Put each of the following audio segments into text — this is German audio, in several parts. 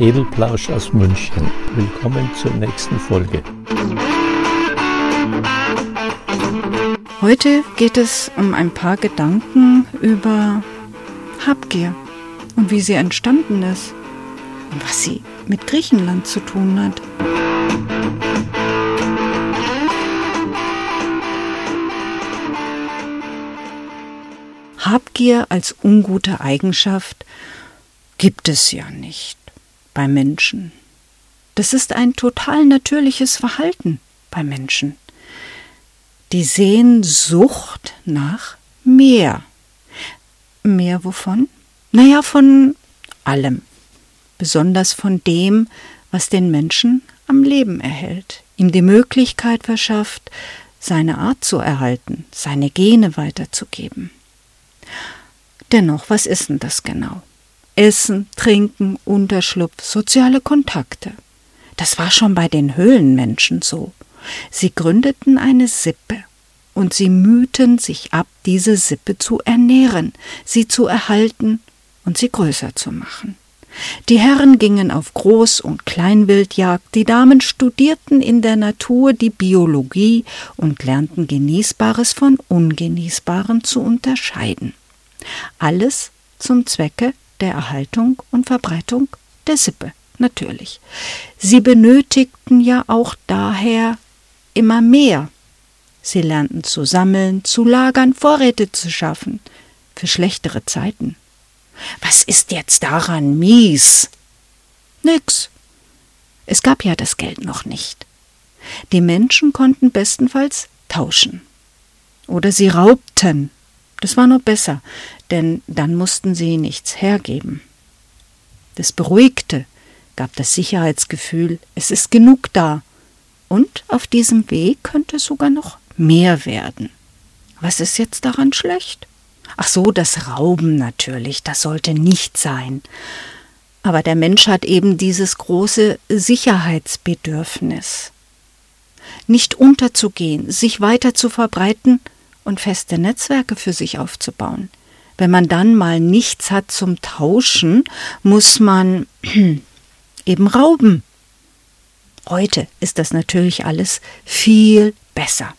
Edelplausch aus München. Willkommen zur nächsten Folge. Heute geht es um ein paar Gedanken über Habgier und wie sie entstanden ist und was sie mit Griechenland zu tun hat. Habgier als ungute Eigenschaft gibt es ja nicht bei Menschen. Das ist ein total natürliches Verhalten bei Menschen. Die Sehnsucht nach mehr. Mehr wovon? Naja, von allem. Besonders von dem, was den Menschen am Leben erhält, ihm die Möglichkeit verschafft, seine Art zu erhalten, seine Gene weiterzugeben. Dennoch, was ist denn das genau? Essen, Trinken, Unterschlupf, soziale Kontakte. Das war schon bei den Höhlenmenschen so. Sie gründeten eine Sippe und sie mühten sich ab, diese Sippe zu ernähren, sie zu erhalten und sie größer zu machen. Die Herren gingen auf Groß- und Kleinwildjagd, die Damen studierten in der Natur die Biologie und lernten Genießbares von Ungenießbaren zu unterscheiden. Alles zum Zwecke der Erhaltung und Verbreitung der Sippe, natürlich. Sie benötigten ja auch daher immer mehr. Sie lernten zu sammeln, zu lagern, Vorräte zu schaffen, für schlechtere Zeiten. Was ist jetzt daran mies? Nix. Es gab ja das Geld noch nicht. Die Menschen konnten bestenfalls tauschen. Oder sie raubten das war noch besser, denn dann mussten sie nichts hergeben. Das beruhigte, gab das Sicherheitsgefühl, es ist genug da. Und auf diesem Weg könnte sogar noch mehr werden. Was ist jetzt daran schlecht? Ach so, das Rauben natürlich, das sollte nicht sein. Aber der Mensch hat eben dieses große Sicherheitsbedürfnis. Nicht unterzugehen, sich weiter zu verbreiten und feste Netzwerke für sich aufzubauen. Wenn man dann mal nichts hat zum Tauschen, muss man eben rauben. Heute ist das natürlich alles viel besser.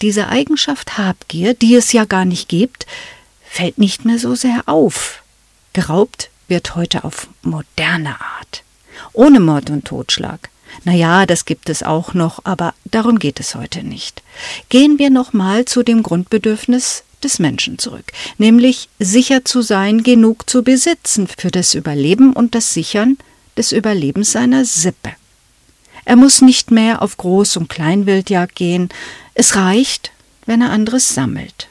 Diese Eigenschaft Habgier, die es ja gar nicht gibt, fällt nicht mehr so sehr auf. Geraubt wird heute auf moderne Art. Ohne Mord und Totschlag. Na ja, das gibt es auch noch, aber darum geht es heute nicht. Gehen wir nochmal zu dem Grundbedürfnis des Menschen zurück, nämlich sicher zu sein, genug zu besitzen für das Überleben und das Sichern des Überlebens seiner Sippe. Er muss nicht mehr auf Groß- und Kleinwildjagd gehen, es reicht, wenn er anderes sammelt.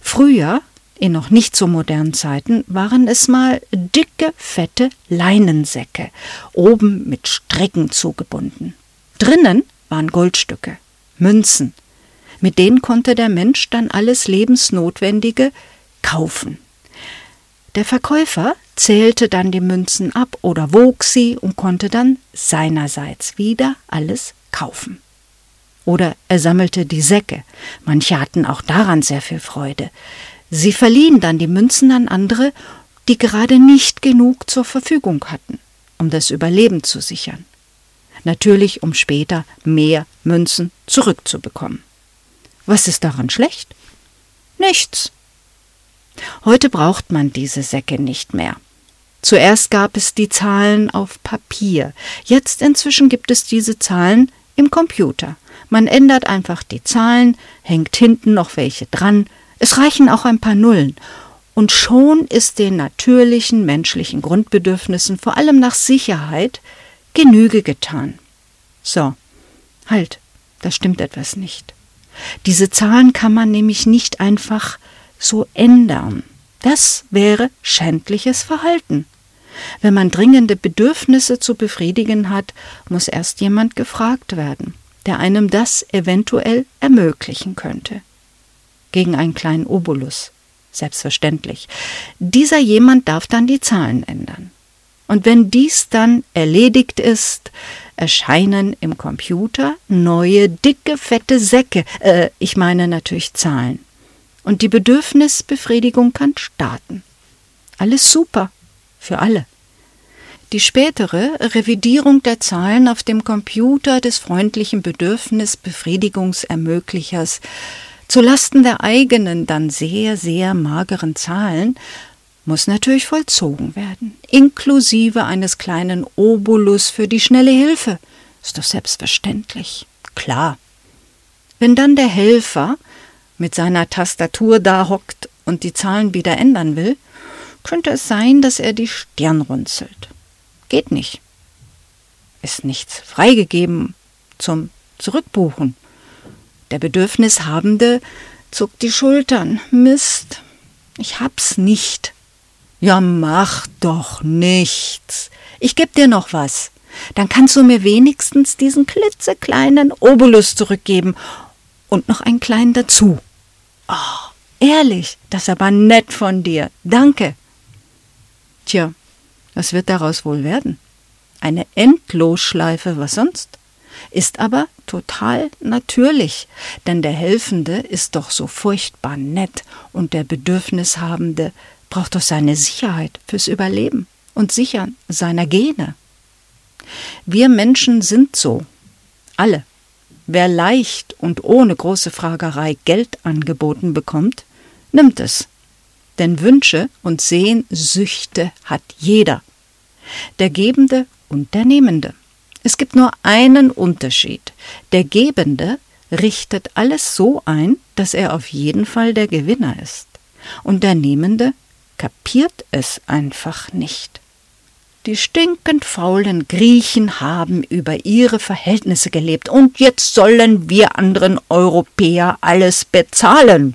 Früher in noch nicht so modernen Zeiten waren es mal dicke, fette Leinensäcke, oben mit Stricken zugebunden. Drinnen waren Goldstücke, Münzen. Mit denen konnte der Mensch dann alles Lebensnotwendige kaufen. Der Verkäufer zählte dann die Münzen ab oder wog sie und konnte dann seinerseits wieder alles kaufen. Oder er sammelte die Säcke. Manche hatten auch daran sehr viel Freude. Sie verliehen dann die Münzen an andere, die gerade nicht genug zur Verfügung hatten, um das Überleben zu sichern. Natürlich, um später mehr Münzen zurückzubekommen. Was ist daran schlecht? Nichts. Heute braucht man diese Säcke nicht mehr. Zuerst gab es die Zahlen auf Papier, jetzt inzwischen gibt es diese Zahlen im Computer. Man ändert einfach die Zahlen, hängt hinten noch welche dran, es reichen auch ein paar Nullen. Und schon ist den natürlichen menschlichen Grundbedürfnissen, vor allem nach Sicherheit, Genüge getan. So, halt, da stimmt etwas nicht. Diese Zahlen kann man nämlich nicht einfach so ändern. Das wäre schändliches Verhalten. Wenn man dringende Bedürfnisse zu befriedigen hat, muss erst jemand gefragt werden, der einem das eventuell ermöglichen könnte gegen einen kleinen Obolus. Selbstverständlich. Dieser jemand darf dann die Zahlen ändern. Und wenn dies dann erledigt ist, erscheinen im Computer neue, dicke, fette Säcke, äh, ich meine natürlich Zahlen. Und die Bedürfnisbefriedigung kann starten. Alles super für alle. Die spätere Revidierung der Zahlen auf dem Computer des freundlichen Bedürfnisbefriedigungsermöglichers zu Lasten der eigenen, dann sehr, sehr mageren Zahlen muss natürlich vollzogen werden, inklusive eines kleinen Obolus für die schnelle Hilfe. Ist doch selbstverständlich. Klar. Wenn dann der Helfer mit seiner Tastatur da hockt und die Zahlen wieder ändern will, könnte es sein, dass er die Stirn runzelt. Geht nicht. Ist nichts freigegeben zum Zurückbuchen. Der Bedürfnishabende zuckt die Schultern. Mist, ich hab's nicht. Ja, mach doch nichts. Ich geb dir noch was. Dann kannst du mir wenigstens diesen klitzekleinen Obolus zurückgeben und noch einen kleinen dazu. Oh, ehrlich, das ist aber nett von dir. Danke. Tja, was wird daraus wohl werden? Eine Endlosschleife, was sonst? Ist aber total natürlich, denn der Helfende ist doch so furchtbar nett und der Bedürfnishabende braucht doch seine Sicherheit fürs Überleben und Sichern seiner Gene. Wir Menschen sind so. Alle. Wer leicht und ohne große Fragerei Geld angeboten bekommt, nimmt es. Denn Wünsche und Sehnsüchte hat jeder. Der Gebende und der Nehmende. Es gibt nur einen Unterschied. Der Gebende richtet alles so ein, dass er auf jeden Fall der Gewinner ist. Und der Nehmende kapiert es einfach nicht. Die stinkend faulen Griechen haben über ihre Verhältnisse gelebt, und jetzt sollen wir anderen Europäer alles bezahlen.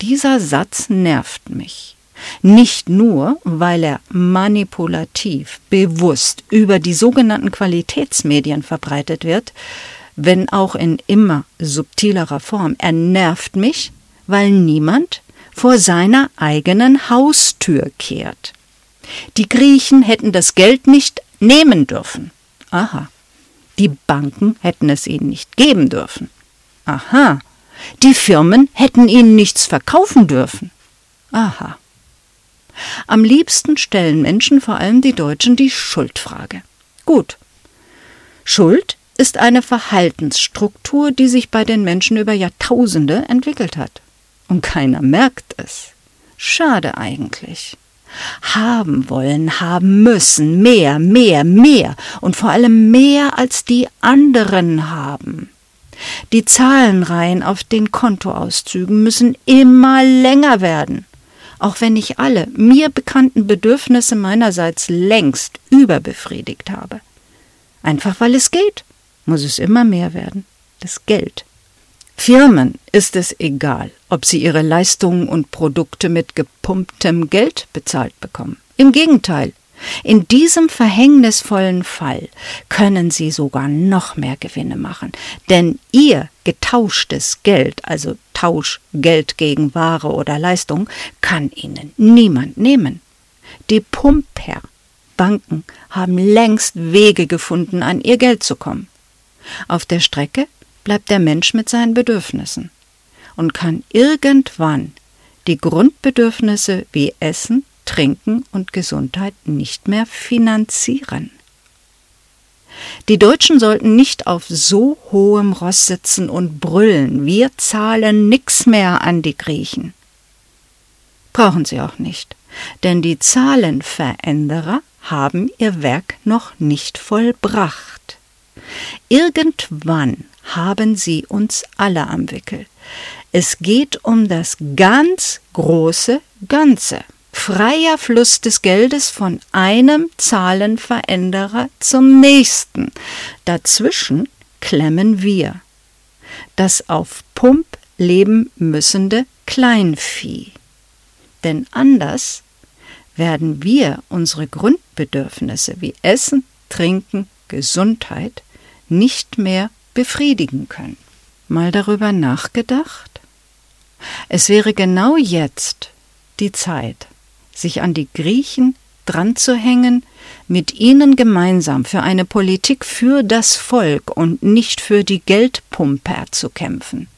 Dieser Satz nervt mich. Nicht nur, weil er manipulativ, bewusst über die sogenannten Qualitätsmedien verbreitet wird, wenn auch in immer subtilerer Form. Er nervt mich, weil niemand vor seiner eigenen Haustür kehrt. Die Griechen hätten das Geld nicht nehmen dürfen. Aha. Die Banken hätten es ihnen nicht geben dürfen. Aha. Die Firmen hätten ihnen nichts verkaufen dürfen. Aha. Am liebsten stellen Menschen, vor allem die Deutschen, die Schuldfrage. Gut. Schuld ist eine Verhaltensstruktur, die sich bei den Menschen über Jahrtausende entwickelt hat. Und keiner merkt es. Schade eigentlich. Haben wollen, haben müssen, mehr, mehr, mehr und vor allem mehr als die anderen haben. Die Zahlenreihen auf den Kontoauszügen müssen immer länger werden. Auch wenn ich alle mir bekannten Bedürfnisse meinerseits längst überbefriedigt habe. Einfach weil es geht, muss es immer mehr werden. Das Geld. Firmen ist es egal, ob sie ihre Leistungen und Produkte mit gepumptem Geld bezahlt bekommen. Im Gegenteil, in diesem verhängnisvollen Fall können Sie sogar noch mehr Gewinne machen, denn Ihr getauschtes Geld, also Tauschgeld gegen Ware oder Leistung, kann Ihnen niemand nehmen. Die Pumper, Banken haben längst Wege gefunden, an ihr Geld zu kommen. Auf der Strecke bleibt der Mensch mit seinen Bedürfnissen und kann irgendwann die Grundbedürfnisse wie Essen, Trinken und Gesundheit nicht mehr finanzieren. Die Deutschen sollten nicht auf so hohem Ross sitzen und brüllen, wir zahlen nix mehr an die Griechen. Brauchen sie auch nicht, denn die Zahlenveränderer haben ihr Werk noch nicht vollbracht. Irgendwann haben sie uns alle am Wickel. Es geht um das ganz große Ganze freier Fluss des Geldes von einem Zahlenveränderer zum nächsten. Dazwischen klemmen wir. Das auf Pump leben müssende Kleinvieh. Denn anders werden wir unsere Grundbedürfnisse wie Essen, Trinken, Gesundheit nicht mehr befriedigen können. Mal darüber nachgedacht? Es wäre genau jetzt die Zeit, sich an die Griechen dranzuhängen, mit ihnen gemeinsam für eine Politik für das Volk und nicht für die Geldpumper zu kämpfen.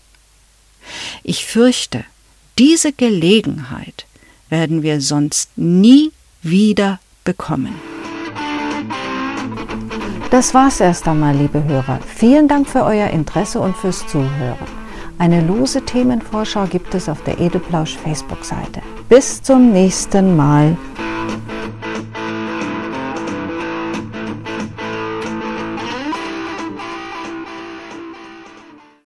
Ich fürchte, diese Gelegenheit werden wir sonst nie wieder bekommen. Das war's erst einmal, liebe Hörer. Vielen Dank für euer Interesse und fürs Zuhören. Eine lose Themenvorschau gibt es auf der Edeplausch Facebook-Seite. Bis zum nächsten Mal.